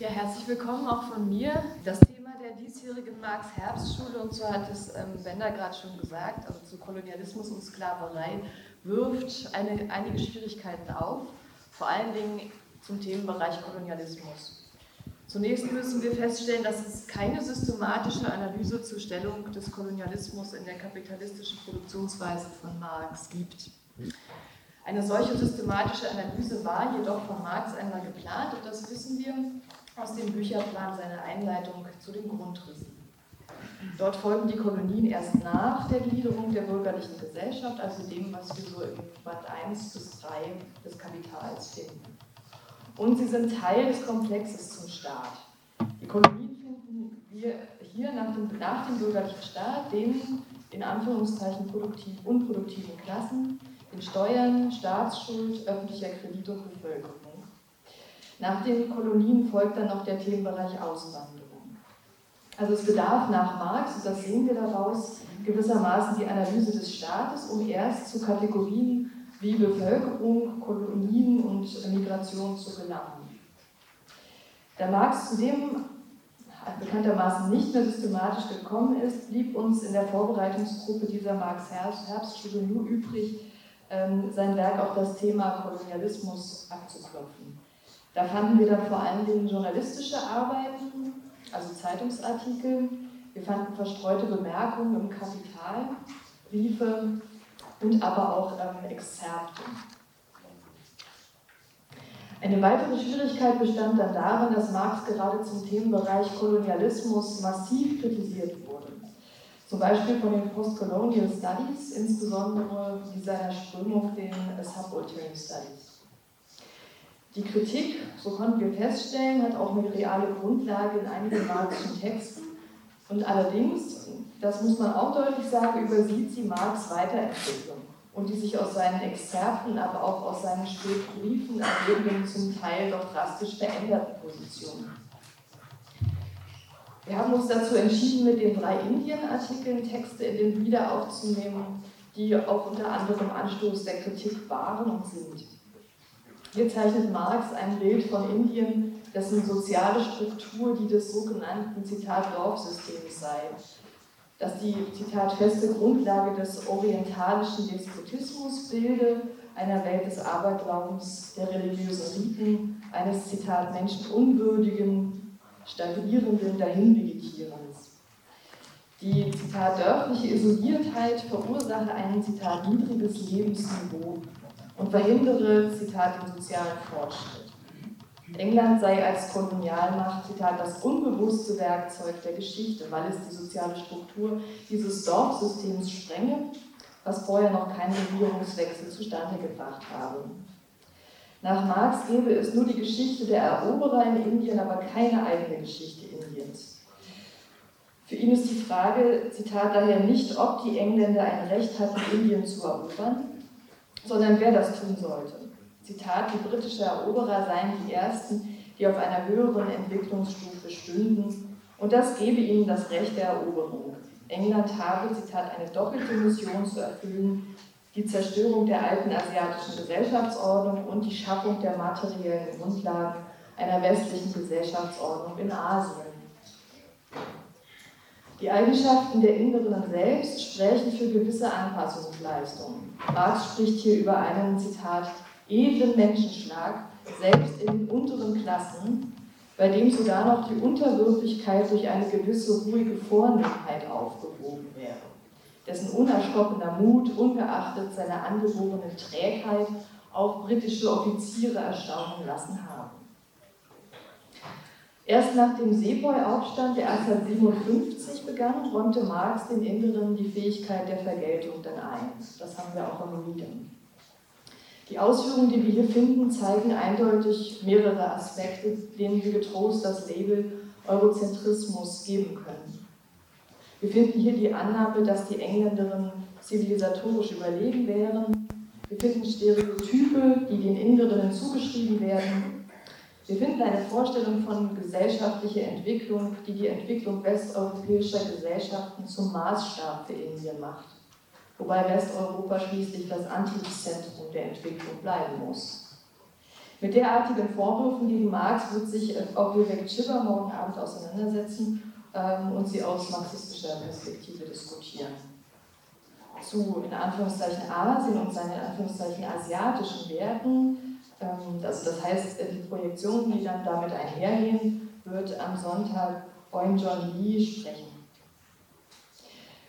Ja, herzlich willkommen auch von mir. Das Thema der diesjährigen Marx-Herbstschule, und so hat es ähm, Bender gerade schon gesagt, also zu Kolonialismus und Sklaverei, wirft eine, einige Schwierigkeiten auf, vor allen Dingen zum Themenbereich Kolonialismus. Zunächst müssen wir feststellen, dass es keine systematische Analyse zur Stellung des Kolonialismus in der kapitalistischen Produktionsweise von Marx gibt. Eine solche systematische Analyse war jedoch von Marx einmal geplant und das wissen wir aus dem Bücherplan seiner Einleitung zu den Grundrissen. Dort folgen die Kolonien erst nach der Gliederung der bürgerlichen Gesellschaft, also dem, was wir so im Band 1 bis 3 des Kapitals finden. Und sie sind Teil des Komplexes zum Staat. Die Kolonien finden wir hier nach dem, nach dem bürgerlichen Staat, den in Anführungszeichen produktiv, unproduktiven Klassen, den Steuern, Staatsschuld, öffentlicher Kredit und Bevölkerung. Nach den Kolonien folgt dann noch der Themenbereich Auswanderung. Also es bedarf nach Marx, und das sehen wir daraus, gewissermaßen die Analyse des Staates, um erst zu Kategorien wie Bevölkerung, Kolonien und Migration zu gelangen. Da Marx zudem bekanntermaßen nicht mehr systematisch gekommen ist, blieb uns in der Vorbereitungsgruppe dieser Marx-Herbststudie nur übrig, ähm, sein Werk auf das Thema Kolonialismus abzuklopfen. Da fanden wir dann vor allen Dingen journalistische Arbeiten, also Zeitungsartikel. Wir fanden verstreute Bemerkungen im Kapital, Briefe und aber auch ähm, Exzerpte. Eine weitere Schwierigkeit bestand dann darin, dass Marx gerade zum Themenbereich Kolonialismus massiv kritisiert wurde. Zum Beispiel von den Postcolonial Studies, insbesondere wie seiner Strömung den Subaltern Studies. Die Kritik, so konnten wir feststellen, hat auch eine reale Grundlage in einigen marxischen Texten. Und allerdings, das muss man auch deutlich sagen, übersieht sie Marx Weiterentwicklung und die sich aus seinen Exzerpten, aber auch aus seinen Spätbriefen ergebenden, zum Teil doch drastisch veränderten Positionen. Wir haben uns dazu entschieden, mit den drei Indien-Artikeln Texte in den Wieder aufzunehmen, die auch unter anderem Anstoß der Kritik waren und sind. Hier zeichnet Marx ein Bild von Indien, dessen soziale Struktur die des sogenannten Zitat Dorfsystems sei, dass die Zitat feste Grundlage des orientalischen Despotismus bilde, einer Welt des Aberglaubens, der religiösen Riten, eines Zitat menschenunwürdigen, stagnierenden Dahinvegetierens. Die Zitat dörfliche Isoliertheit verursache ein Zitat niedriges Lebensniveau und verhindere, Zitat, den sozialen Fortschritt. England sei als Kolonialmacht, Zitat, das unbewusste Werkzeug der Geschichte, weil es die soziale Struktur dieses Dorfsystems sprenge, was vorher noch keinen Regierungswechsel zustande gebracht habe. Nach Marx gäbe es nur die Geschichte der Eroberer in Indien, aber keine eigene Geschichte Indiens. Für ihn ist die Frage, Zitat, daher nicht, ob die Engländer ein Recht hatten, Indien zu erobern, sondern wer das tun sollte. Zitat, die britischen Eroberer seien die Ersten, die auf einer höheren Entwicklungsstufe stünden und das gebe ihnen das Recht der Eroberung. England habe, Zitat, eine doppelte Mission zu erfüllen, die Zerstörung der alten asiatischen Gesellschaftsordnung und die Schaffung der materiellen Grundlagen einer westlichen Gesellschaftsordnung in Asien. Die Eigenschaften der Inneren selbst sprechen für gewisse Anpassungsleistungen. Marx spricht hier über einen, Zitat, edlen Menschenschlag, selbst in den unteren Klassen, bei dem sogar noch die Unterwürfigkeit durch eine gewisse ruhige Vornehmheit aufgewogen wäre, dessen unerschrockener Mut, ungeachtet seiner angeborenen Trägheit, auch britische Offiziere erstaunen lassen haben. Erst nach dem Sepoy-Aufstand, der 1857 begann, räumte Marx den Inneren die Fähigkeit der Vergeltung dann ein. Das haben wir auch am Medium. Die Ausführungen, die wir hier finden, zeigen eindeutig mehrere Aspekte, denen wir getrost das Label Eurozentrismus geben können. Wir finden hier die Annahme, dass die Engländerinnen zivilisatorisch überlegen wären. Wir finden Stereotype, die den Inderinnen zugeschrieben werden wir finden eine Vorstellung von gesellschaftlicher Entwicklung, die die Entwicklung westeuropäischer Gesellschaften zum Maßstab für Indien macht, wobei Westeuropa schließlich das Antriebszentrum der Entwicklung bleiben muss. Mit derartigen Vorwürfen gegen Marx wird sich auch Vivek Chibber morgen Abend auseinandersetzen ähm, und sie aus marxistischer Perspektive diskutieren. Zu in Anführungszeichen Asien und seinen in Anführungszeichen asiatischen Werten, also das heißt die Projektionen, die dann damit einhergehen, wird am Sonntag Eun John Lee sprechen.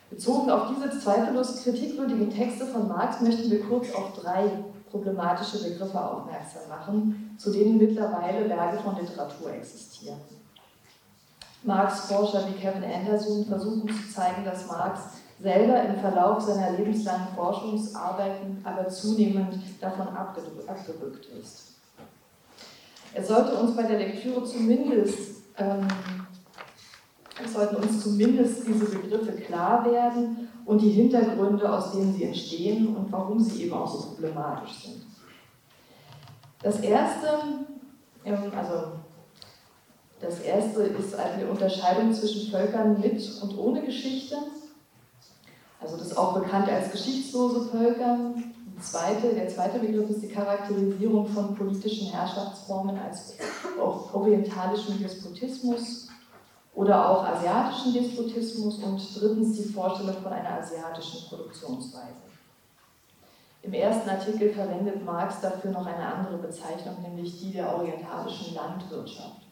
Bezogen auf diese zweifellos kritikwürdigen Texte von Marx möchten wir kurz auf drei problematische Begriffe aufmerksam machen, zu denen mittlerweile Berge von Literatur existieren. Marx-Forscher wie Kevin Anderson versuchen zu zeigen, dass Marx selber im Verlauf seiner lebenslangen Forschungsarbeiten aber zunehmend davon abgerückt ist. Es sollte uns bei der Lektüre zumindest ähm, es sollten uns zumindest diese Begriffe klar werden und die Hintergründe, aus denen sie entstehen und warum sie eben auch so problematisch sind. Das erste, ähm, also das erste ist eine Unterscheidung zwischen Völkern mit und ohne Geschichte. Also das ist auch bekannt als geschichtslose Völker. Zweite, der zweite Begriff ist die Charakterisierung von politischen Herrschaftsformen als orientalischen Despotismus oder auch asiatischen Despotismus und drittens die Vorstellung von einer asiatischen Produktionsweise. Im ersten Artikel verwendet Marx dafür noch eine andere Bezeichnung, nämlich die der orientalischen Landwirtschaft.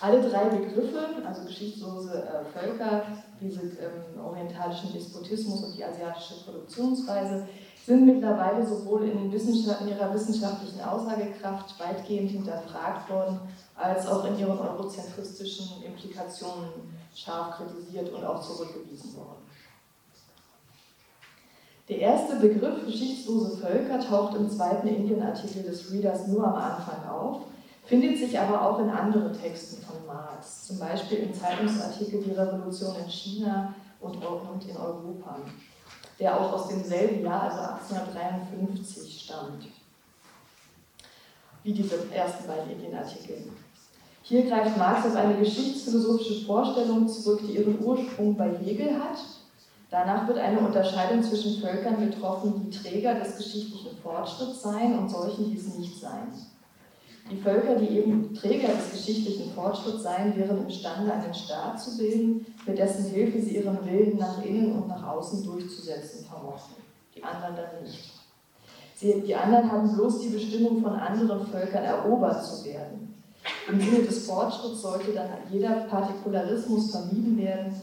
Alle drei Begriffe, also geschichtslose äh, Völker, diese ähm, orientalischen Despotismus und die asiatische Produktionsweise, sind mittlerweile sowohl in, in ihrer wissenschaftlichen Aussagekraft weitgehend hinterfragt worden als auch in ihren eurozentristischen Implikationen scharf kritisiert und auch zurückgewiesen worden. Der erste Begriff geschichtslose Völker taucht im zweiten Indienartikel des Readers nur am Anfang auf, findet sich aber auch in anderen Texten von Marx, zum Beispiel im Zeitungsartikel Die Revolution in China und in Europa, der auch aus demselben Jahr, also 1853, stammt, wie diese ersten beiden Indienartikel. Hier greift Marx auf eine geschichtsphilosophische Vorstellung zurück, die ihren Ursprung bei Hegel hat. Danach wird eine Unterscheidung zwischen Völkern getroffen, die Träger des geschichtlichen Fortschritts seien und solchen, die es nicht seien. Die Völker, die eben Träger des geschichtlichen Fortschritts seien, wären imstande, einen Staat zu bilden, mit dessen Hilfe sie ihren Willen nach innen und nach außen durchzusetzen vermochten. Die anderen dann nicht. Sie, die anderen haben bloß die Bestimmung von anderen Völkern erobert zu werden. Im Sinne des Fortschritts sollte dann jeder Partikularismus vermieden werden,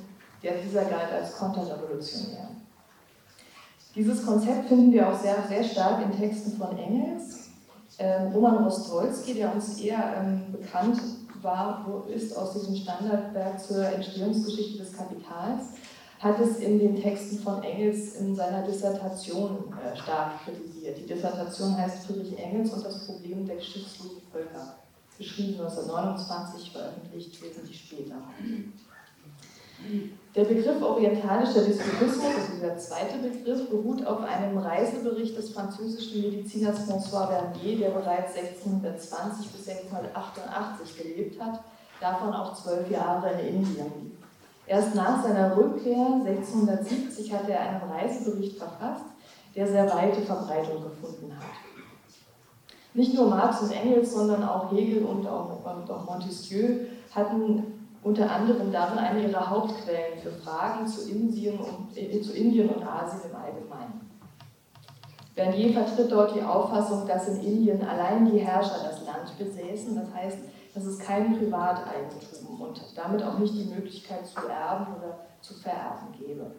der dieser galt als konterrevolutionär. Dieses Konzept finden wir auch sehr, sehr stark in Texten von Engels. Ähm, Roman Rostolski, der uns eher ähm, bekannt war, ist aus diesem Standardwerk zur Entstehungsgeschichte des Kapitals, hat es in den Texten von Engels in seiner Dissertation äh, stark kritisiert. Die Dissertation heißt Friedrich Engels und das Problem der geschichtslosen Völker geschrieben 1929, veröffentlicht wesentlich später. Der Begriff orientalischer Despotismus, also dieser zweite Begriff, beruht auf einem Reisebericht des französischen Mediziners François Bernier, der bereits 1620 bis 1688 gelebt hat, davon auch zwölf Jahre in Indien. Erst nach seiner Rückkehr 1670 hat er einen Reisebericht verfasst, der sehr weite Verbreitung gefunden hat. Nicht nur Marx und Engels, sondern auch Hegel und auch, und auch Montesquieu hatten unter anderem darin eine ihrer Hauptquellen für Fragen zu Indien und, äh, zu Indien und Asien im Allgemeinen. Bernier vertritt dort die Auffassung, dass in Indien allein die Herrscher das Land besäßen, das heißt, dass es kein Privateigentum und damit auch nicht die Möglichkeit zu erben oder zu vererben gäbe.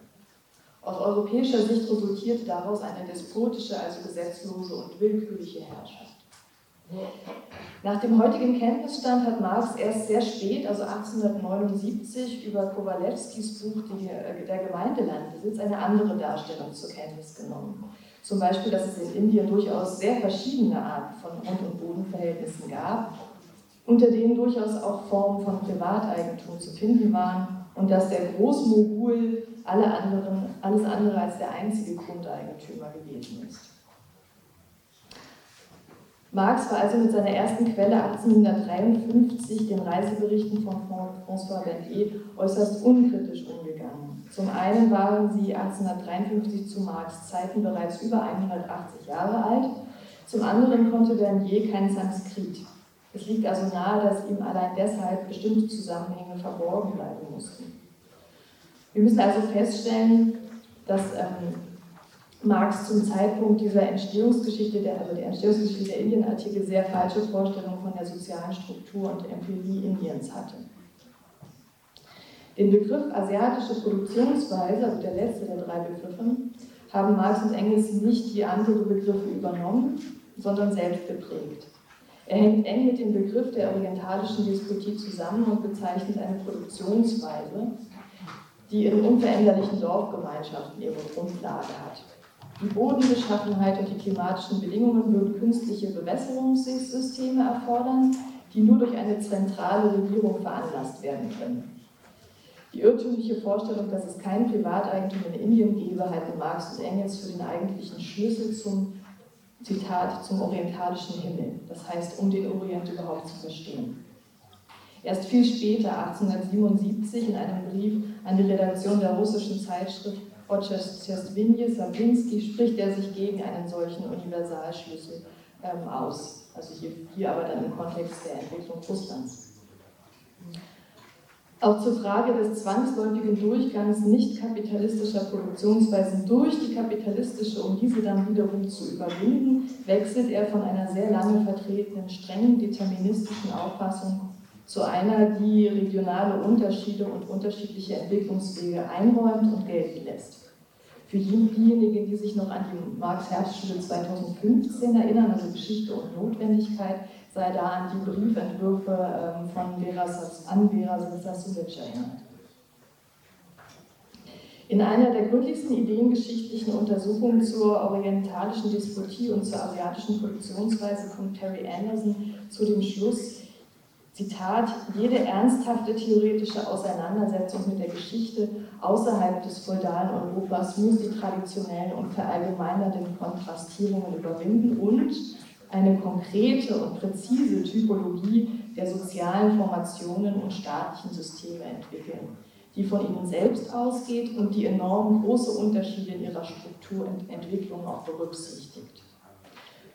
Aus europäischer Sicht resultierte daraus eine despotische, also gesetzlose und willkürliche Herrschaft. Nach dem heutigen Kenntnisstand hat Marx erst sehr spät, also 1879, über Kowalewskis Buch äh, Der Gemeindelandbesitz eine andere Darstellung zur Kenntnis genommen. Zum Beispiel, dass es in Indien durchaus sehr verschiedene Arten von Grund- und Bodenverhältnissen gab, unter denen durchaus auch Formen von Privateigentum zu finden waren und dass der Großmogul alle anderen, alles andere als der einzige Grundeigentümer gewesen ist. Marx war also mit seiner ersten Quelle 1853, den Reiseberichten von François Berthier, äußerst unkritisch umgegangen. Zum einen waren sie 1853 zu Marx Zeiten bereits über 180 Jahre alt, Zum anderen konnte Vernier kein Sanskrit. Es liegt also nahe, dass ihm allein deshalb bestimmte Zusammenhänge verborgen bleiben mussten. Wir müssen also feststellen, dass ähm, Marx zum Zeitpunkt dieser Entstehungsgeschichte, der, also der Entstehungsgeschichte der Indienartikel, sehr falsche Vorstellungen von der sozialen Struktur und Empirie Indiens hatte. Den Begriff asiatische Produktionsweise, also der letzte der drei Begriffe, haben Marx und Engels nicht wie andere Begriffe übernommen, sondern selbst geprägt. Er hängt eng mit dem Begriff der orientalischen Despotie zusammen und bezeichnet eine Produktionsweise, die in unveränderlichen Dorfgemeinschaften ihre Grundlage hat. Die Bodenbeschaffenheit und die klimatischen Bedingungen würden künstliche Bewässerungssysteme erfordern, die nur durch eine zentrale Regierung veranlasst werden können. Die irrtümliche Vorstellung, dass es kein Privateigentum in Indien gebe, halten Marx und Engels für den eigentlichen Schlüssel zum, Zitat, zum orientalischen Himmel, das heißt, um den Orient überhaupt zu verstehen. Erst viel später, 1877, in einem Brief an die Redaktion der russischen Zeitschrift Ochestvinje Sablinsky, spricht er sich gegen einen solchen Universalschlüssel ähm, aus. Also hier, hier aber dann im Kontext der Entwicklung Russlands. Auch zur Frage des zwangsläufigen Durchgangs nicht kapitalistischer Produktionsweisen durch die kapitalistische, um diese dann wiederum zu überwinden, wechselt er von einer sehr lange vertretenen, strengen deterministischen Auffassung zu einer, die regionale Unterschiede und unterschiedliche Entwicklungswege einräumt und gelten lässt. Für diejenigen, die sich noch an die Marx-Herbstschule 2015 erinnern, also Geschichte und Notwendigkeit, sei da an die Briefentwürfe ähm, von Vera, an Vera Sassulic erinnert. In einer der gründlichsten ideengeschichtlichen Untersuchungen zur orientalischen Despotie und zur asiatischen Produktionsweise kommt Terry Anderson zu dem Schluss, Zitat, jede ernsthafte theoretische Auseinandersetzung mit der Geschichte außerhalb des feudalen Europas muss die traditionellen und verallgemeinernden Kontrastierungen überwinden und eine konkrete und präzise Typologie der sozialen Formationen und staatlichen Systeme entwickeln, die von ihnen selbst ausgeht und die enorm große Unterschiede in ihrer Strukturentwicklung auch berücksichtigt.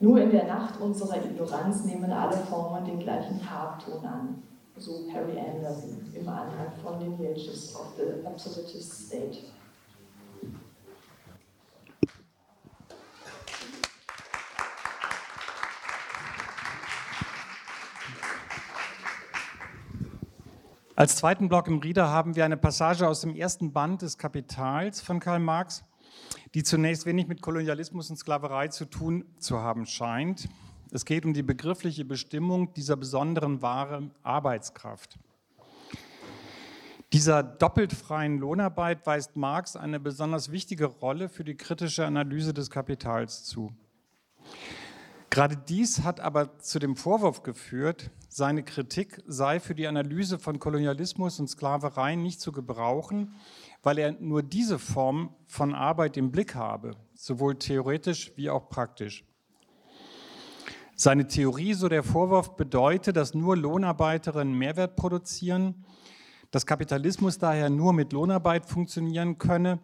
Nur in der Nacht unserer Ignoranz nehmen alle Formen den gleichen Farbton an, so Harry Anderson im Anhang von Lineages of the Absolutist State. Als zweiten Block im Rieder haben wir eine Passage aus dem ersten Band des Kapitals von Karl Marx, die zunächst wenig mit Kolonialismus und Sklaverei zu tun zu haben scheint. Es geht um die begriffliche Bestimmung dieser besonderen Ware Arbeitskraft. Dieser doppelt freien Lohnarbeit weist Marx eine besonders wichtige Rolle für die kritische Analyse des Kapitals zu. Gerade dies hat aber zu dem Vorwurf geführt, seine Kritik sei für die Analyse von Kolonialismus und Sklaverei nicht zu gebrauchen, weil er nur diese Form von Arbeit im Blick habe, sowohl theoretisch wie auch praktisch. Seine Theorie, so der Vorwurf, bedeutet, dass nur Lohnarbeiterinnen Mehrwert produzieren, dass Kapitalismus daher nur mit Lohnarbeit funktionieren könne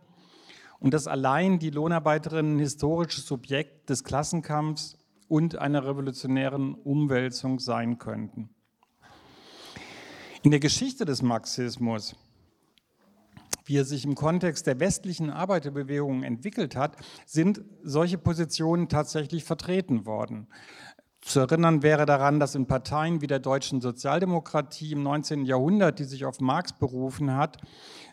und dass allein die Lohnarbeiterinnen historisches Subjekt des Klassenkampfs und einer revolutionären Umwälzung sein könnten. In der Geschichte des Marxismus, wie er sich im Kontext der westlichen Arbeiterbewegung entwickelt hat, sind solche Positionen tatsächlich vertreten worden. Zu erinnern wäre daran, dass in Parteien wie der deutschen Sozialdemokratie im 19. Jahrhundert, die sich auf Marx berufen hat,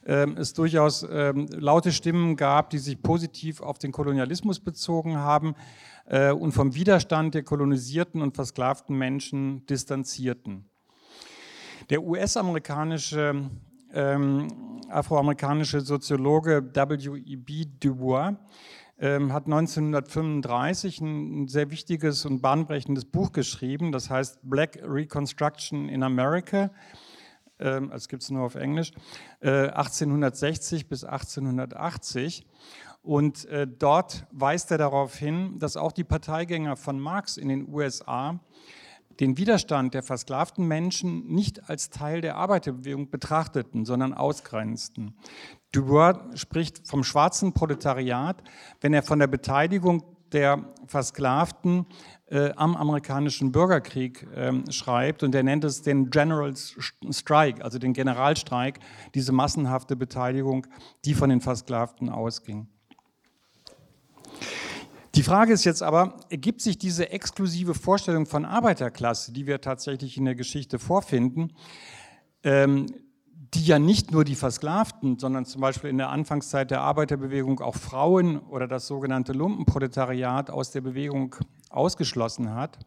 ähm, es durchaus ähm, laute Stimmen gab, die sich positiv auf den Kolonialismus bezogen haben, äh, und vom Widerstand der kolonisierten und versklavten Menschen distanzierten. Der US-amerikanische ähm, afroamerikanische Soziologe W.E.B. Du Bois ähm, hat 1935 ein sehr wichtiges und bahnbrechendes Buch geschrieben, das heißt Black Reconstruction in America. Ähm, das gibt es nur auf Englisch, äh, 1860 bis 1880. Und äh, dort weist er darauf hin, dass auch die Parteigänger von Marx in den USA den Widerstand der versklavten Menschen nicht als Teil der Arbeiterbewegung betrachteten, sondern ausgrenzten. Dubois spricht vom schwarzen Proletariat, wenn er von der Beteiligung der Versklavten äh, am amerikanischen Bürgerkrieg äh, schreibt und er nennt es den General Strike, also den Generalstreik, diese massenhafte Beteiligung, die von den Versklavten ausging. Die Frage ist jetzt aber, ergibt sich diese exklusive Vorstellung von Arbeiterklasse, die wir tatsächlich in der Geschichte vorfinden, ähm, die ja nicht nur die Versklavten, sondern zum Beispiel in der Anfangszeit der Arbeiterbewegung auch Frauen oder das sogenannte Lumpenproletariat aus der Bewegung ausgeschlossen hat,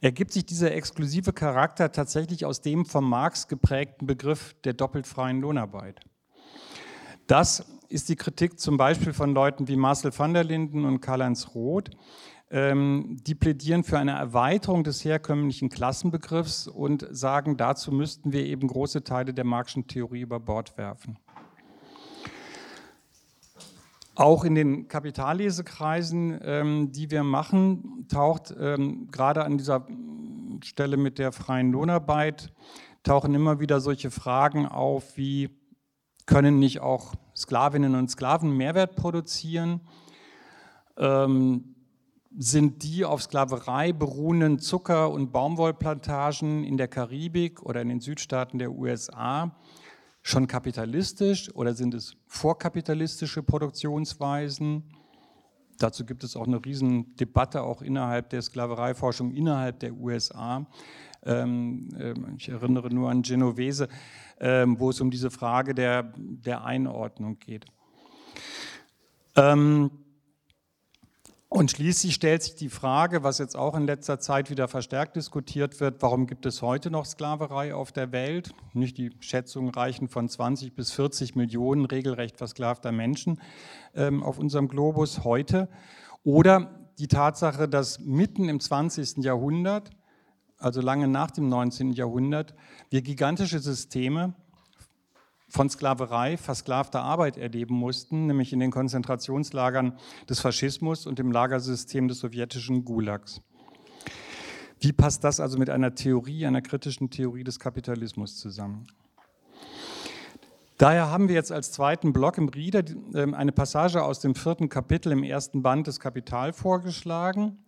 ergibt sich dieser exklusive Charakter tatsächlich aus dem von Marx geprägten Begriff der doppelt freien Lohnarbeit. Das ist die Kritik zum Beispiel von Leuten wie Marcel van der Linden und Karl-Heinz Roth, ähm, die plädieren für eine Erweiterung des herkömmlichen Klassenbegriffs und sagen, dazu müssten wir eben große Teile der Marxischen Theorie über Bord werfen. Auch in den Kapitallesekreisen, ähm, die wir machen, taucht ähm, gerade an dieser Stelle mit der freien Lohnarbeit, tauchen immer wieder solche Fragen auf wie, können nicht auch Sklavinnen und Sklaven Mehrwert produzieren? Ähm, sind die auf Sklaverei beruhenden Zucker- und Baumwollplantagen in der Karibik oder in den Südstaaten der USA schon kapitalistisch oder sind es vorkapitalistische Produktionsweisen? Dazu gibt es auch eine Riesendebatte auch innerhalb der Sklavereiforschung innerhalb der USA. Ähm, ähm, ich erinnere nur an Genovese, ähm, wo es um diese Frage der, der Einordnung geht. Und schließlich stellt sich die Frage, was jetzt auch in letzter Zeit wieder verstärkt diskutiert wird, warum gibt es heute noch Sklaverei auf der Welt? Nicht die Schätzungen reichen von 20 bis 40 Millionen regelrecht versklavter Menschen auf unserem Globus heute. Oder die Tatsache, dass mitten im 20. Jahrhundert, also lange nach dem 19. Jahrhundert, wir gigantische Systeme von Sklaverei, versklavter Arbeit erleben mussten, nämlich in den Konzentrationslagern des Faschismus und im Lagersystem des sowjetischen Gulags. Wie passt das also mit einer Theorie, einer kritischen Theorie des Kapitalismus zusammen? Daher haben wir jetzt als zweiten Block im Rieder ähm, eine Passage aus dem vierten Kapitel im ersten Band des Kapital vorgeschlagen,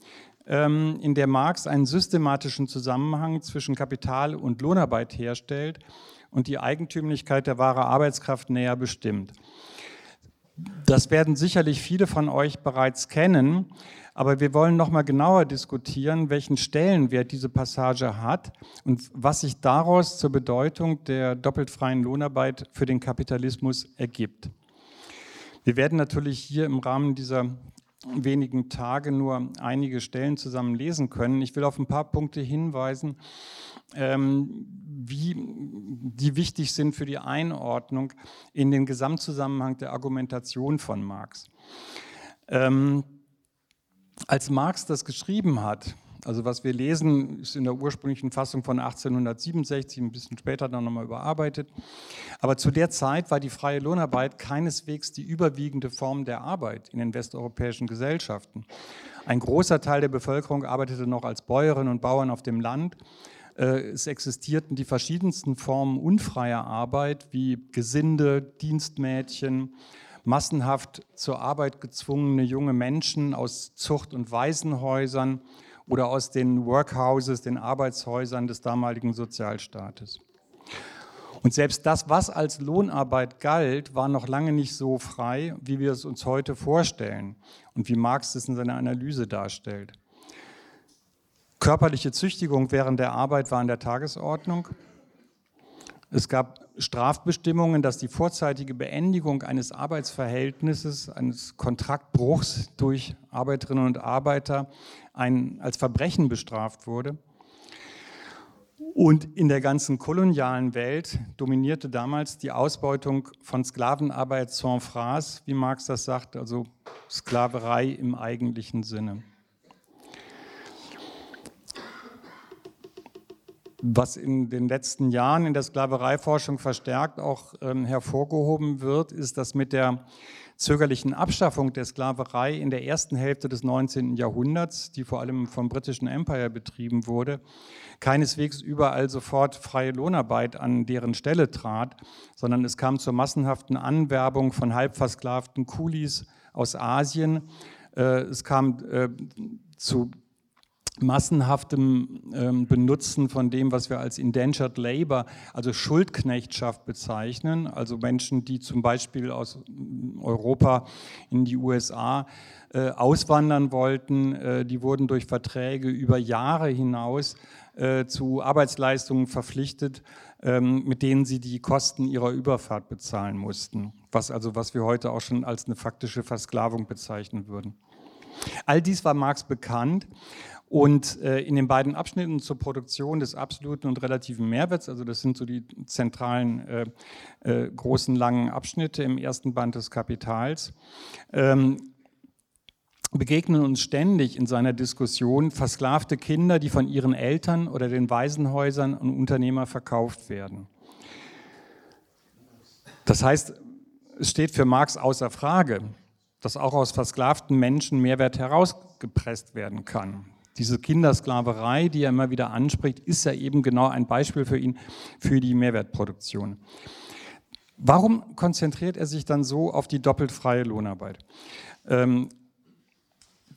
in der Marx einen systematischen Zusammenhang zwischen Kapital und Lohnarbeit herstellt und die Eigentümlichkeit der wahren Arbeitskraft näher bestimmt. Das werden sicherlich viele von euch bereits kennen, aber wir wollen noch mal genauer diskutieren, welchen Stellenwert diese Passage hat und was sich daraus zur Bedeutung der doppelt freien Lohnarbeit für den Kapitalismus ergibt. Wir werden natürlich hier im Rahmen dieser wenigen Tage nur einige Stellen zusammen lesen können. Ich will auf ein paar Punkte hinweisen, ähm, wie die wichtig sind für die Einordnung in den Gesamtzusammenhang der Argumentation von Marx. Ähm, als Marx das geschrieben hat, also was wir lesen, ist in der ursprünglichen Fassung von 1867, ein bisschen später dann nochmal überarbeitet. Aber zu der Zeit war die freie Lohnarbeit keineswegs die überwiegende Form der Arbeit in den westeuropäischen Gesellschaften. Ein großer Teil der Bevölkerung arbeitete noch als Bäuerinnen und Bauern auf dem Land. Äh, es existierten die verschiedensten Formen unfreier Arbeit wie Gesinde, Dienstmädchen, massenhaft zur Arbeit gezwungene junge Menschen aus Zucht- und Waisenhäusern oder aus den Workhouses, den Arbeitshäusern des damaligen Sozialstaates. Und selbst das, was als Lohnarbeit galt, war noch lange nicht so frei, wie wir es uns heute vorstellen und wie Marx es in seiner Analyse darstellt. Körperliche Züchtigung während der Arbeit war an der Tagesordnung. Es gab Strafbestimmungen, dass die vorzeitige Beendigung eines Arbeitsverhältnisses, eines Kontraktbruchs durch Arbeiterinnen und Arbeiter ein, als Verbrechen bestraft wurde. Und in der ganzen kolonialen Welt dominierte damals die Ausbeutung von Sklavenarbeit sans phrase, wie Marx das sagt, also Sklaverei im eigentlichen Sinne. Was in den letzten Jahren in der Sklavereiforschung verstärkt auch ähm, hervorgehoben wird, ist, dass mit der zögerlichen Abschaffung der Sklaverei in der ersten Hälfte des 19. Jahrhunderts, die vor allem vom britischen Empire betrieben wurde, keineswegs überall sofort freie Lohnarbeit an deren Stelle trat, sondern es kam zur massenhaften Anwerbung von halbversklavten Kulis aus Asien. Äh, es kam äh, zu massenhaftem ähm, Benutzen von dem, was wir als Indentured Labor, also Schuldknechtschaft bezeichnen, also Menschen, die zum Beispiel aus Europa in die USA äh, auswandern wollten, äh, die wurden durch Verträge über Jahre hinaus äh, zu Arbeitsleistungen verpflichtet, ähm, mit denen sie die Kosten ihrer Überfahrt bezahlen mussten, was also was wir heute auch schon als eine faktische Versklavung bezeichnen würden. All dies war Marx bekannt und äh, in den beiden Abschnitten zur Produktion des absoluten und relativen Mehrwerts, also das sind so die zentralen äh, äh, großen langen Abschnitte im ersten Band des Kapitals, ähm, begegnen uns ständig in seiner Diskussion versklavte Kinder, die von ihren Eltern oder den Waisenhäusern und Unternehmer verkauft werden. Das heißt, es steht für Marx außer Frage, dass auch aus versklavten Menschen Mehrwert herausgepresst werden kann. Diese Kindersklaverei, die er immer wieder anspricht, ist ja eben genau ein Beispiel für ihn für die Mehrwertproduktion. Warum konzentriert er sich dann so auf die doppelt freie Lohnarbeit? Ähm,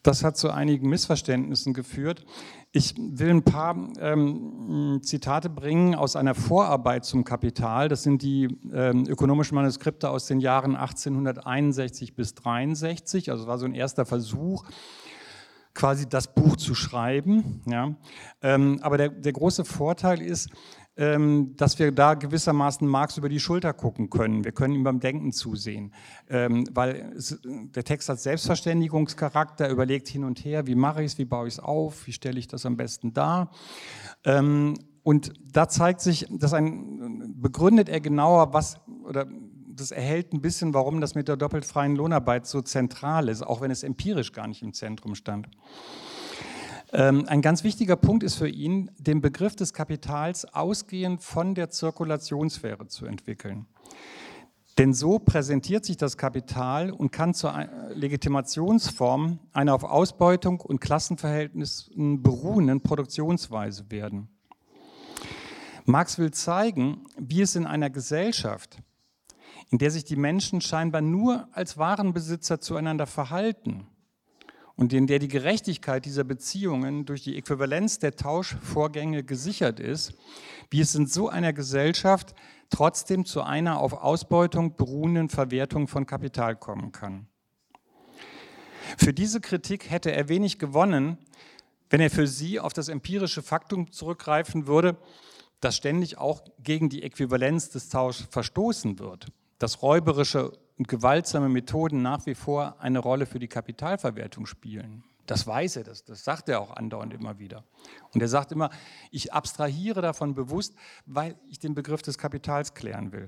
das hat zu einigen Missverständnissen geführt. Ich will ein paar ähm, Zitate bringen aus einer Vorarbeit zum Kapital. Das sind die ähm, ökonomischen Manuskripte aus den Jahren 1861 bis 1863. Also war so ein erster Versuch, quasi das Buch zu schreiben. Ja. Ähm, aber der, der große Vorteil ist, ähm, dass wir da gewissermaßen Marx über die Schulter gucken können. Wir können ihm beim Denken zusehen, ähm, weil es, der Text hat Selbstverständigungscharakter, überlegt hin und her, wie mache ich es, wie baue ich es auf, wie stelle ich das am besten dar. Ähm, und da zeigt sich, dass ein, begründet er genauer, was, oder das erhält ein bisschen, warum das mit der doppelt freien Lohnarbeit so zentral ist, auch wenn es empirisch gar nicht im Zentrum stand. Ähm, ein ganz wichtiger Punkt ist für ihn, den Begriff des Kapitals ausgehend von der Zirkulationssphäre zu entwickeln. Denn so präsentiert sich das Kapital und kann zur Legitimationsform einer auf Ausbeutung und Klassenverhältnissen beruhenden Produktionsweise werden. Marx will zeigen, wie es in einer Gesellschaft, in der sich die Menschen scheinbar nur als Warenbesitzer zueinander verhalten, und in der die Gerechtigkeit dieser Beziehungen durch die Äquivalenz der Tauschvorgänge gesichert ist, wie es in so einer Gesellschaft trotzdem zu einer auf Ausbeutung beruhenden Verwertung von Kapital kommen kann. Für diese Kritik hätte er wenig gewonnen, wenn er für sie auf das empirische Faktum zurückgreifen würde, dass ständig auch gegen die Äquivalenz des Tauschs verstoßen wird, dass räuberische und gewaltsame Methoden nach wie vor eine Rolle für die Kapitalverwertung spielen. Das weiß er, das, das sagt er auch andauernd immer wieder. Und er sagt immer, ich abstrahiere davon bewusst, weil ich den Begriff des Kapitals klären will.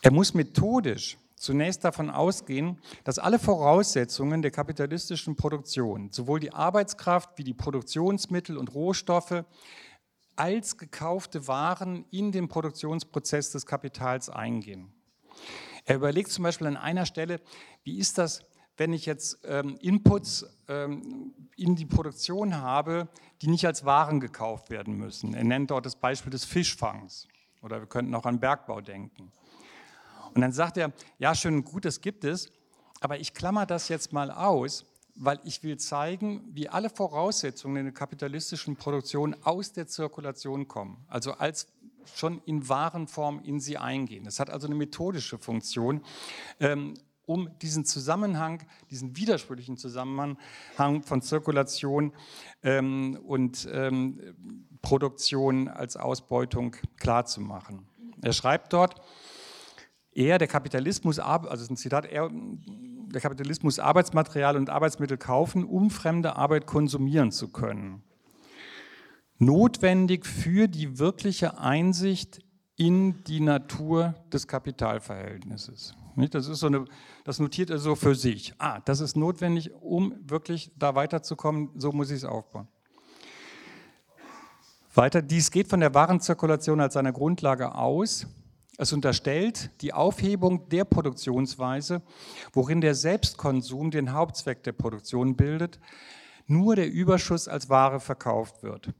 Er muss methodisch zunächst davon ausgehen, dass alle Voraussetzungen der kapitalistischen Produktion, sowohl die Arbeitskraft wie die Produktionsmittel und Rohstoffe, als gekaufte Waren in den Produktionsprozess des Kapitals eingehen. Er überlegt zum Beispiel an einer Stelle, wie ist das, wenn ich jetzt ähm, Inputs ähm, in die Produktion habe, die nicht als Waren gekauft werden müssen. Er nennt dort das Beispiel des Fischfangs oder wir könnten auch an Bergbau denken. Und dann sagt er, ja, schön und gut, das gibt es, aber ich klammer das jetzt mal aus, weil ich will zeigen, wie alle Voraussetzungen in der kapitalistischen Produktion aus der Zirkulation kommen, also als schon in Warenform in sie eingehen. Es hat also eine methodische Funktion, ähm, um diesen Zusammenhang, diesen widersprüchlichen Zusammenhang von Zirkulation ähm, und ähm, Produktion als Ausbeutung klarzumachen. Er schreibt dort, er, der Kapitalismus, also ein Zitat, er, der Kapitalismus Arbeitsmaterial und Arbeitsmittel kaufen, um fremde Arbeit konsumieren zu können notwendig für die wirkliche Einsicht in die Natur des Kapitalverhältnisses. Das, ist so eine, das notiert er so für sich. Ah, das ist notwendig, um wirklich da weiterzukommen, so muss ich es aufbauen. Weiter, dies geht von der Warenzirkulation als seiner Grundlage aus. Es unterstellt die Aufhebung der Produktionsweise, worin der Selbstkonsum den Hauptzweck der Produktion bildet, nur der Überschuss als Ware verkauft wird.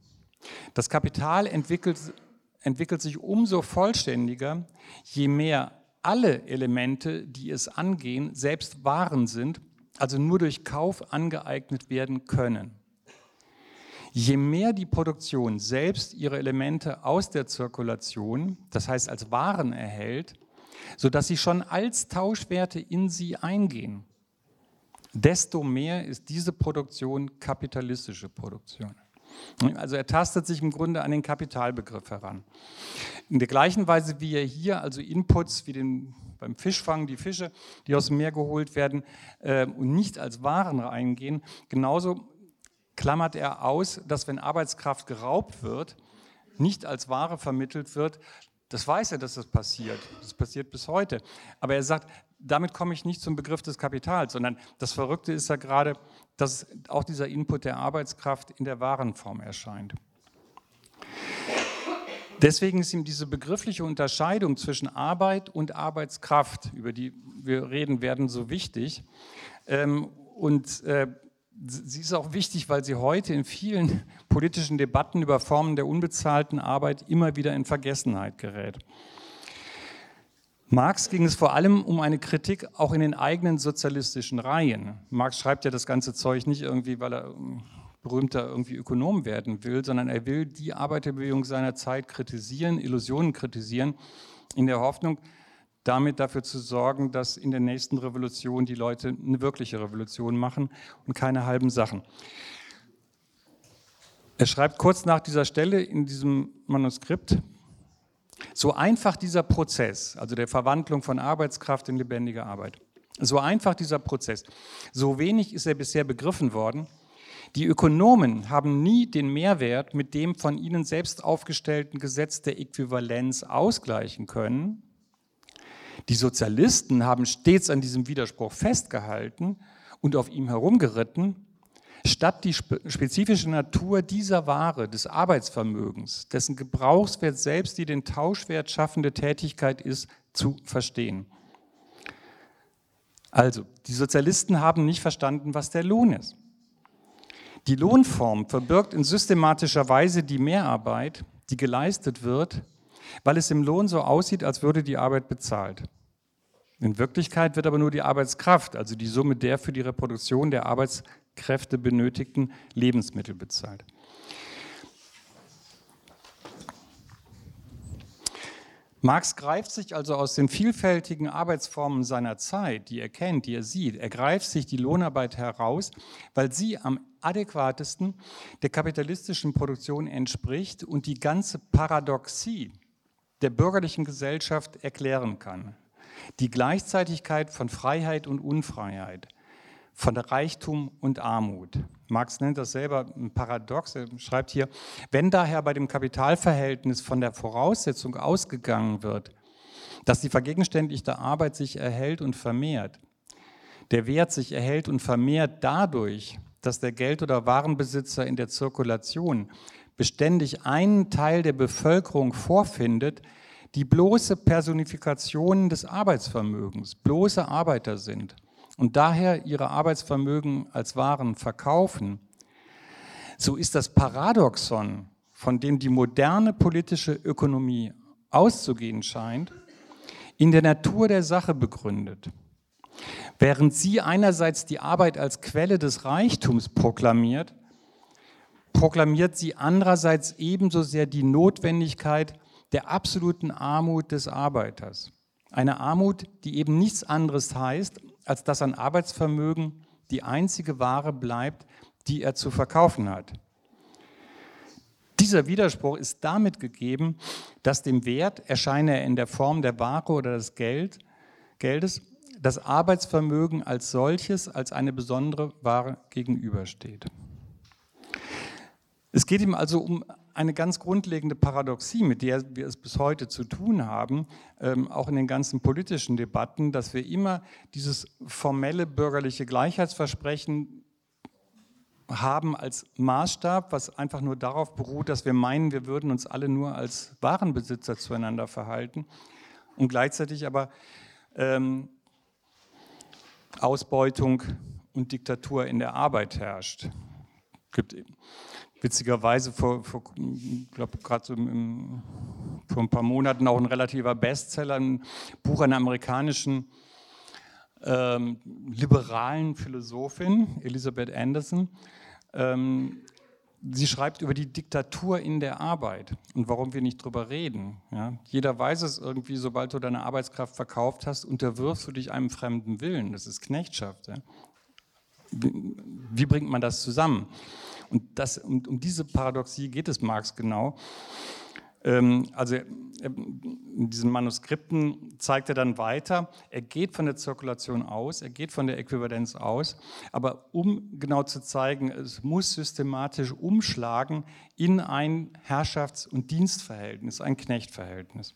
Das Kapital entwickelt, entwickelt sich umso vollständiger, je mehr alle Elemente, die es angehen, selbst Waren sind, also nur durch Kauf angeeignet werden können. Je mehr die Produktion selbst ihre Elemente aus der Zirkulation, das heißt als Waren erhält, sodass sie schon als Tauschwerte in sie eingehen, desto mehr ist diese Produktion kapitalistische Produktion. Also er tastet sich im Grunde an den Kapitalbegriff heran. In der gleichen Weise, wie er hier also Inputs wie den, beim Fischfang, die Fische, die aus dem Meer geholt werden äh, und nicht als Waren reingehen, genauso klammert er aus, dass wenn Arbeitskraft geraubt wird, nicht als Ware vermittelt wird. Das weiß er, dass das passiert. Das passiert bis heute. Aber er sagt, damit komme ich nicht zum Begriff des Kapitals, sondern das Verrückte ist ja gerade, dass auch dieser Input der Arbeitskraft in der Warenform erscheint. Deswegen ist ihm diese begriffliche Unterscheidung zwischen Arbeit und Arbeitskraft, über die wir reden werden, so wichtig. Ähm, und äh, sie ist auch wichtig, weil sie heute in vielen politischen Debatten über Formen der unbezahlten Arbeit immer wieder in Vergessenheit gerät. Marx ging es vor allem um eine Kritik auch in den eigenen sozialistischen Reihen. Marx schreibt ja das ganze Zeug nicht irgendwie, weil er ähm, berühmter irgendwie Ökonom werden will, sondern er will die Arbeiterbewegung seiner Zeit kritisieren, Illusionen kritisieren, in der Hoffnung, damit dafür zu sorgen, dass in der nächsten Revolution die Leute eine wirkliche Revolution machen und keine halben Sachen. Er schreibt kurz nach dieser Stelle in diesem Manuskript, so einfach dieser Prozess, also der Verwandlung von Arbeitskraft in lebendige Arbeit, so einfach dieser Prozess, so wenig ist er bisher begriffen worden, die Ökonomen haben nie den Mehrwert mit dem von ihnen selbst aufgestellten Gesetz der Äquivalenz ausgleichen können, die Sozialisten haben stets an diesem Widerspruch festgehalten und auf ihm herumgeritten, statt die spezifische Natur dieser Ware, des Arbeitsvermögens, dessen Gebrauchswert selbst die den Tauschwert schaffende Tätigkeit ist, zu verstehen. Also, die Sozialisten haben nicht verstanden, was der Lohn ist. Die Lohnform verbirgt in systematischer Weise die Mehrarbeit, die geleistet wird, weil es im Lohn so aussieht, als würde die Arbeit bezahlt. In Wirklichkeit wird aber nur die Arbeitskraft, also die Summe der für die Reproduktion der Arbeitskräfte benötigten Lebensmittel bezahlt. Marx greift sich also aus den vielfältigen Arbeitsformen seiner Zeit, die er kennt, die er sieht, er greift sich die Lohnarbeit heraus, weil sie am adäquatesten der kapitalistischen Produktion entspricht und die ganze Paradoxie der bürgerlichen Gesellschaft erklären kann die Gleichzeitigkeit von Freiheit und Unfreiheit, von Reichtum und Armut. Marx nennt das selber ein Paradox. Er schreibt hier, wenn daher bei dem Kapitalverhältnis von der Voraussetzung ausgegangen wird, dass die vergegenständlichte Arbeit sich erhält und vermehrt, der Wert sich erhält und vermehrt dadurch, dass der Geld- oder Warenbesitzer in der Zirkulation beständig einen Teil der Bevölkerung vorfindet, die bloße Personifikationen des Arbeitsvermögens, bloße Arbeiter sind und daher ihre Arbeitsvermögen als Waren verkaufen, so ist das Paradoxon, von dem die moderne politische Ökonomie auszugehen scheint, in der Natur der Sache begründet. Während sie einerseits die Arbeit als Quelle des Reichtums proklamiert, proklamiert sie andererseits ebenso sehr die Notwendigkeit der absoluten Armut des Arbeiters. Eine Armut, die eben nichts anderes heißt, als dass ein Arbeitsvermögen die einzige Ware bleibt, die er zu verkaufen hat. Dieser Widerspruch ist damit gegeben, dass dem Wert, erscheine er in der Form der Ware oder des Geld, Geldes, das Arbeitsvermögen als solches, als eine besondere Ware gegenübersteht. Es geht ihm also um eine ganz grundlegende Paradoxie, mit der wir es bis heute zu tun haben, ähm, auch in den ganzen politischen Debatten, dass wir immer dieses formelle bürgerliche Gleichheitsversprechen haben als Maßstab, was einfach nur darauf beruht, dass wir meinen, wir würden uns alle nur als Warenbesitzer zueinander verhalten und gleichzeitig aber ähm, Ausbeutung und Diktatur in der Arbeit herrscht. Gibt witzigerweise vor, vor glaube gerade so im, vor ein paar Monaten auch ein relativer Bestseller, ein Buch einer amerikanischen ähm, liberalen Philosophin, Elisabeth Anderson, ähm, sie schreibt über die Diktatur in der Arbeit und warum wir nicht drüber reden. Ja? Jeder weiß es irgendwie, sobald du deine Arbeitskraft verkauft hast, unterwirfst du dich einem fremden Willen. Das ist Knechtschaft. Ja? Wie, wie, bringt man das zusammen? Und das, um, um diese Paradoxie geht es Marx genau. Ähm, also in diesen Manuskripten zeigt er dann weiter, er geht von der Zirkulation aus, er geht von der Äquivalenz aus, aber um genau zu zeigen, es muss systematisch umschlagen in ein Herrschafts- und Dienstverhältnis, ein Knechtverhältnis.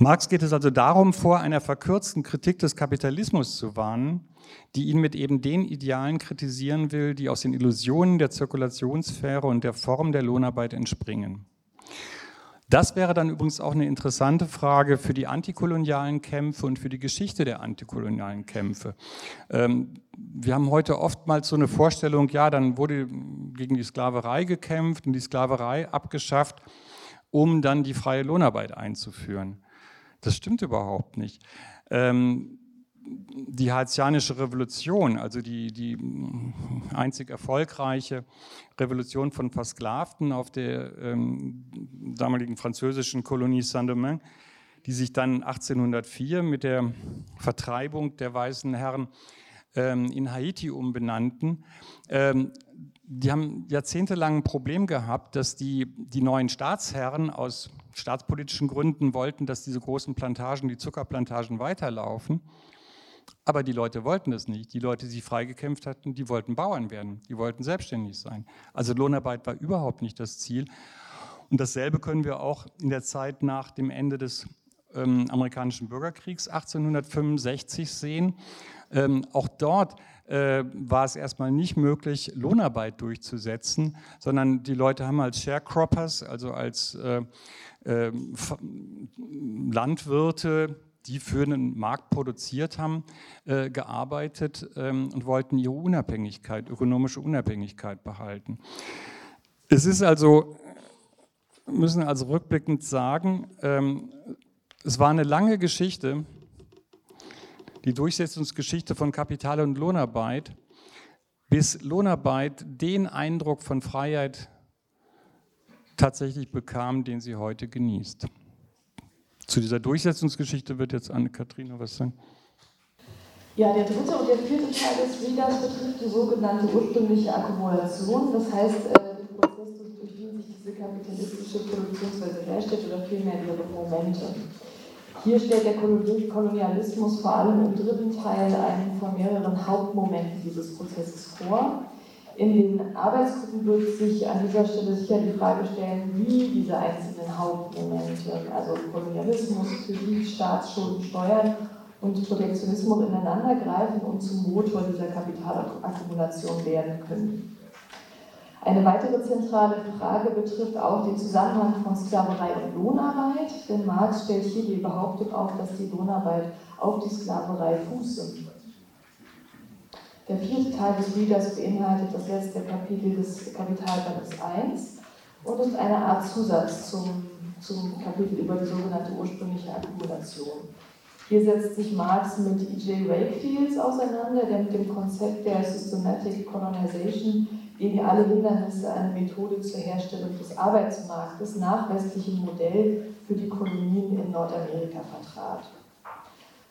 Marx geht es also darum, vor einer verkürzten Kritik des Kapitalismus zu warnen, die ihn mit eben den Idealen kritisieren will, die aus den Illusionen der Zirkulationssphäre und der Form der Lohnarbeit entspringen. Das wäre dann übrigens auch eine interessante Frage für die antikolonialen Kämpfe und für die Geschichte der antikolonialen Kämpfe. Ähm, wir haben heute oftmals so eine Vorstellung, ja, dann wurde gegen die Sklaverei gekämpft und die Sklaverei abgeschafft, um dann die freie Lohnarbeit einzuführen. Das stimmt überhaupt nicht. Ähm, die haitianische Revolution, also die, die einzig erfolgreiche Revolution von Versklavten auf der ähm, damaligen französischen Kolonie Saint-Domingue, die sich dann 1804 mit der Vertreibung der weißen Herren ähm, in Haiti umbenannten. Ähm, die haben jahrzehntelang ein Problem gehabt, dass die, die neuen Staatsherren aus staatspolitischen Gründen wollten, dass diese großen Plantagen, die Zuckerplantagen weiterlaufen. Aber die Leute wollten das nicht. Die Leute, die sich freigekämpft hatten, die wollten Bauern werden. Die wollten selbstständig sein. Also Lohnarbeit war überhaupt nicht das Ziel. Und dasselbe können wir auch in der Zeit nach dem Ende des ähm, amerikanischen Bürgerkriegs 1865 sehen. Ähm, auch dort äh, war es erstmal nicht möglich, Lohnarbeit durchzusetzen, sondern die Leute haben als Sharecroppers, also als äh, äh, Landwirte, die für einen Markt produziert haben, äh, gearbeitet ähm, und wollten ihre Unabhängigkeit, ökonomische Unabhängigkeit behalten. Es ist also, müssen also rückblickend sagen, ähm, es war eine lange Geschichte, die Durchsetzungsgeschichte von Kapital und Lohnarbeit, bis Lohnarbeit den Eindruck von Freiheit tatsächlich bekam, den sie heute genießt. Zu dieser Durchsetzungsgeschichte wird jetzt Anne-Kathrin was sagen. Ja, der dritte und der vierte Teil des Readers betrifft die sogenannte ursprüngliche Akkumulation. Das heißt, äh, den Prozess, durch den sich diese kapitalistische Produktionsweise herstellt oder vielmehr ihre Momente. Hier stellt der Kolonialismus vor allem im dritten Teil einen von mehreren Hauptmomenten dieses Prozesses vor. In den Arbeitsgruppen wird sich an dieser Stelle sicher die Frage stellen, wie diese einzelnen Hauptmomente, also Kolonialismus, Kredit, Staatsschulden, Steuern und Protektionismus ineinandergreifen und zum Motor dieser Kapitalakkumulation werden können. Eine weitere zentrale Frage betrifft auch den Zusammenhang von Sklaverei und Lohnarbeit, denn Marx stellt hier die Behauptung auf, dass die Lohnarbeit auf die Sklaverei fuße. Der vierte Teil des Readers beinhaltet das letzte Kapitel des Kapitalbandes 1 und ist eine Art Zusatz zum, zum Kapitel über die sogenannte ursprüngliche Akkumulation. Hier setzt sich Marx mit E.J. Wakefields auseinander, der mit dem Konzept der Systematic Colonization gegen alle Hindernisse eine Methode zur Herstellung des Arbeitsmarktes nach westlichem Modell für die Kolonien in Nordamerika vertrat.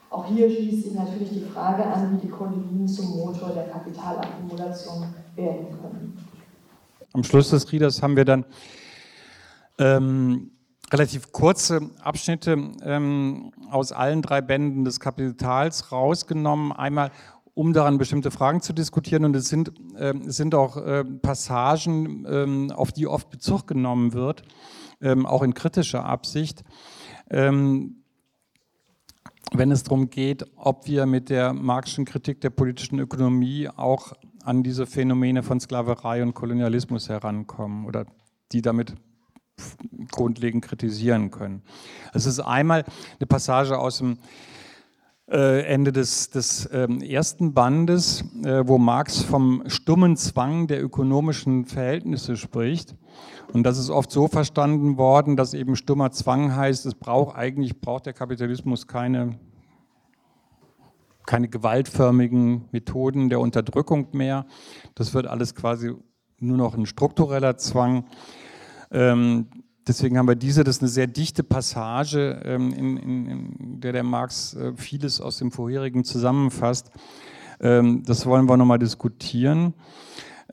Auch hier schließt sich natürlich die Frage an, wie die Kolonien zum Motor der Kapitalakkumulation werden können. Am Schluss des Readers haben wir dann ähm, relativ kurze Abschnitte ähm, aus allen drei Bänden des Kapitals rausgenommen. Einmal um daran bestimmte Fragen zu diskutieren. Und es sind, äh, sind auch äh, Passagen, äh, auf die oft Bezug genommen wird, ähm, auch in kritischer Absicht. Ähm, wenn es darum geht, ob wir mit der marxischen Kritik der politischen Ökonomie auch an diese Phänomene von Sklaverei und Kolonialismus herankommen oder die damit grundlegend kritisieren können. Es ist einmal eine Passage aus dem Ende des, des ähm, ersten Bandes, äh, wo Marx vom stummen Zwang der ökonomischen Verhältnisse spricht. Und das ist oft so verstanden worden, dass eben stummer Zwang heißt, es braucht eigentlich braucht der Kapitalismus keine, keine gewaltförmigen Methoden der Unterdrückung mehr. Das wird alles quasi nur noch ein struktureller Zwang. Ähm, deswegen haben wir diese, das ist eine sehr dichte Passage, ähm, in, in, in, der der Marx äh, vieles aus dem vorherigen zusammenfasst. Ähm, das wollen wir nochmal diskutieren.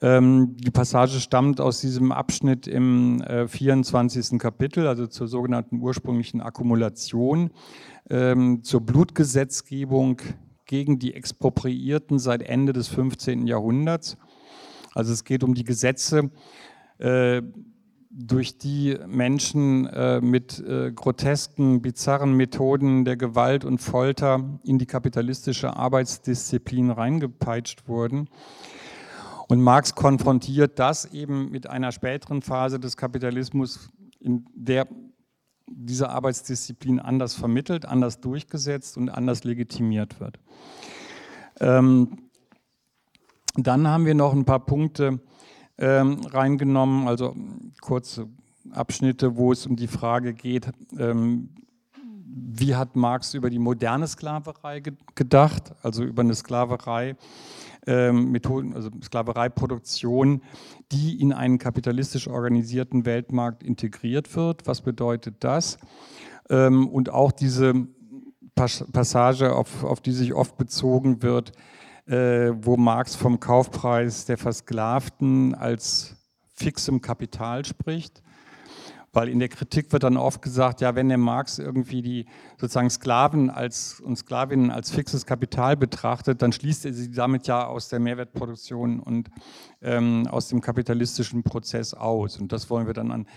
Ähm, die Passage stammt aus diesem Abschnitt im äh, 24. Kapitel, also zur sogenannten ursprünglichen Akkumulation, ähm, zur Blutgesetzgebung gegen die Expropriierten seit Ende des 15. Jahrhunderts. Also es geht um die Gesetze, äh, durch die Menschen äh, mit äh, grotesken, bizarren Methoden der Gewalt und Folter in die kapitalistische Arbeitsdisziplin reingepeitscht wurden. Und Marx konfrontiert das eben mit einer späteren Phase des Kapitalismus, in der diese Arbeitsdisziplin anders vermittelt, anders durchgesetzt und anders legitimiert wird. Ähm, dann haben wir noch ein paar Punkte ähm, reingenommen, also kurze Abschnitte, wo es um die Frage geht, ähm, wie hat Marx über die moderne Sklaverei ge gedacht, also über eine Sklaverei, ähm, Methoden, also Sklavereiproduktion, die in einen kapitalistisch organisierten Weltmarkt integriert wird. Was bedeutet das? Ähm, und auch diese Passage, auf, auf die sich oft bezogen wird, wo Marx vom Kaufpreis der Versklavten als fixem Kapital spricht. Weil in der Kritik wird dann oft gesagt, ja, wenn der Marx irgendwie die sozusagen Sklaven als, und Sklavinnen als fixes Kapital betrachtet, dann schließt er sie damit ja aus der Mehrwertproduktion und ähm, aus dem kapitalistischen Prozess aus. Und das wollen wir dann an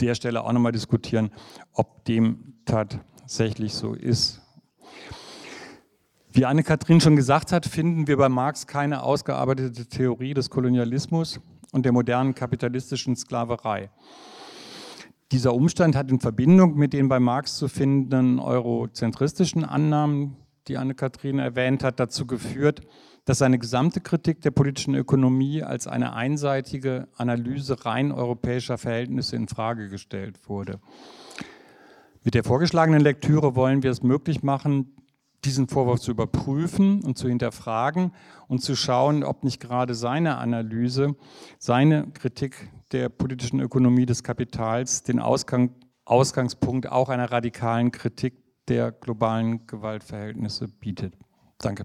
der Stelle auch nochmal diskutieren, ob dem tatsächlich so ist. Wie Anne-Kathrin schon gesagt hat, finden wir bei Marx keine ausgearbeitete Theorie des Kolonialismus und der modernen kapitalistischen Sklaverei. Dieser Umstand hat in Verbindung mit den bei Marx zu findenden eurozentristischen Annahmen, die Anne-Kathrin erwähnt hat, dazu geführt, dass seine gesamte Kritik der politischen Ökonomie als eine einseitige Analyse rein europäischer Verhältnisse in Frage gestellt wurde. Mit der vorgeschlagenen Lektüre wollen wir es möglich machen, diesen Vorwurf zu überprüfen und zu hinterfragen und zu schauen, ob nicht gerade seine Analyse, seine Kritik der politischen Ökonomie des Kapitals den Ausgang, Ausgangspunkt auch einer radikalen Kritik der globalen Gewaltverhältnisse bietet. Danke.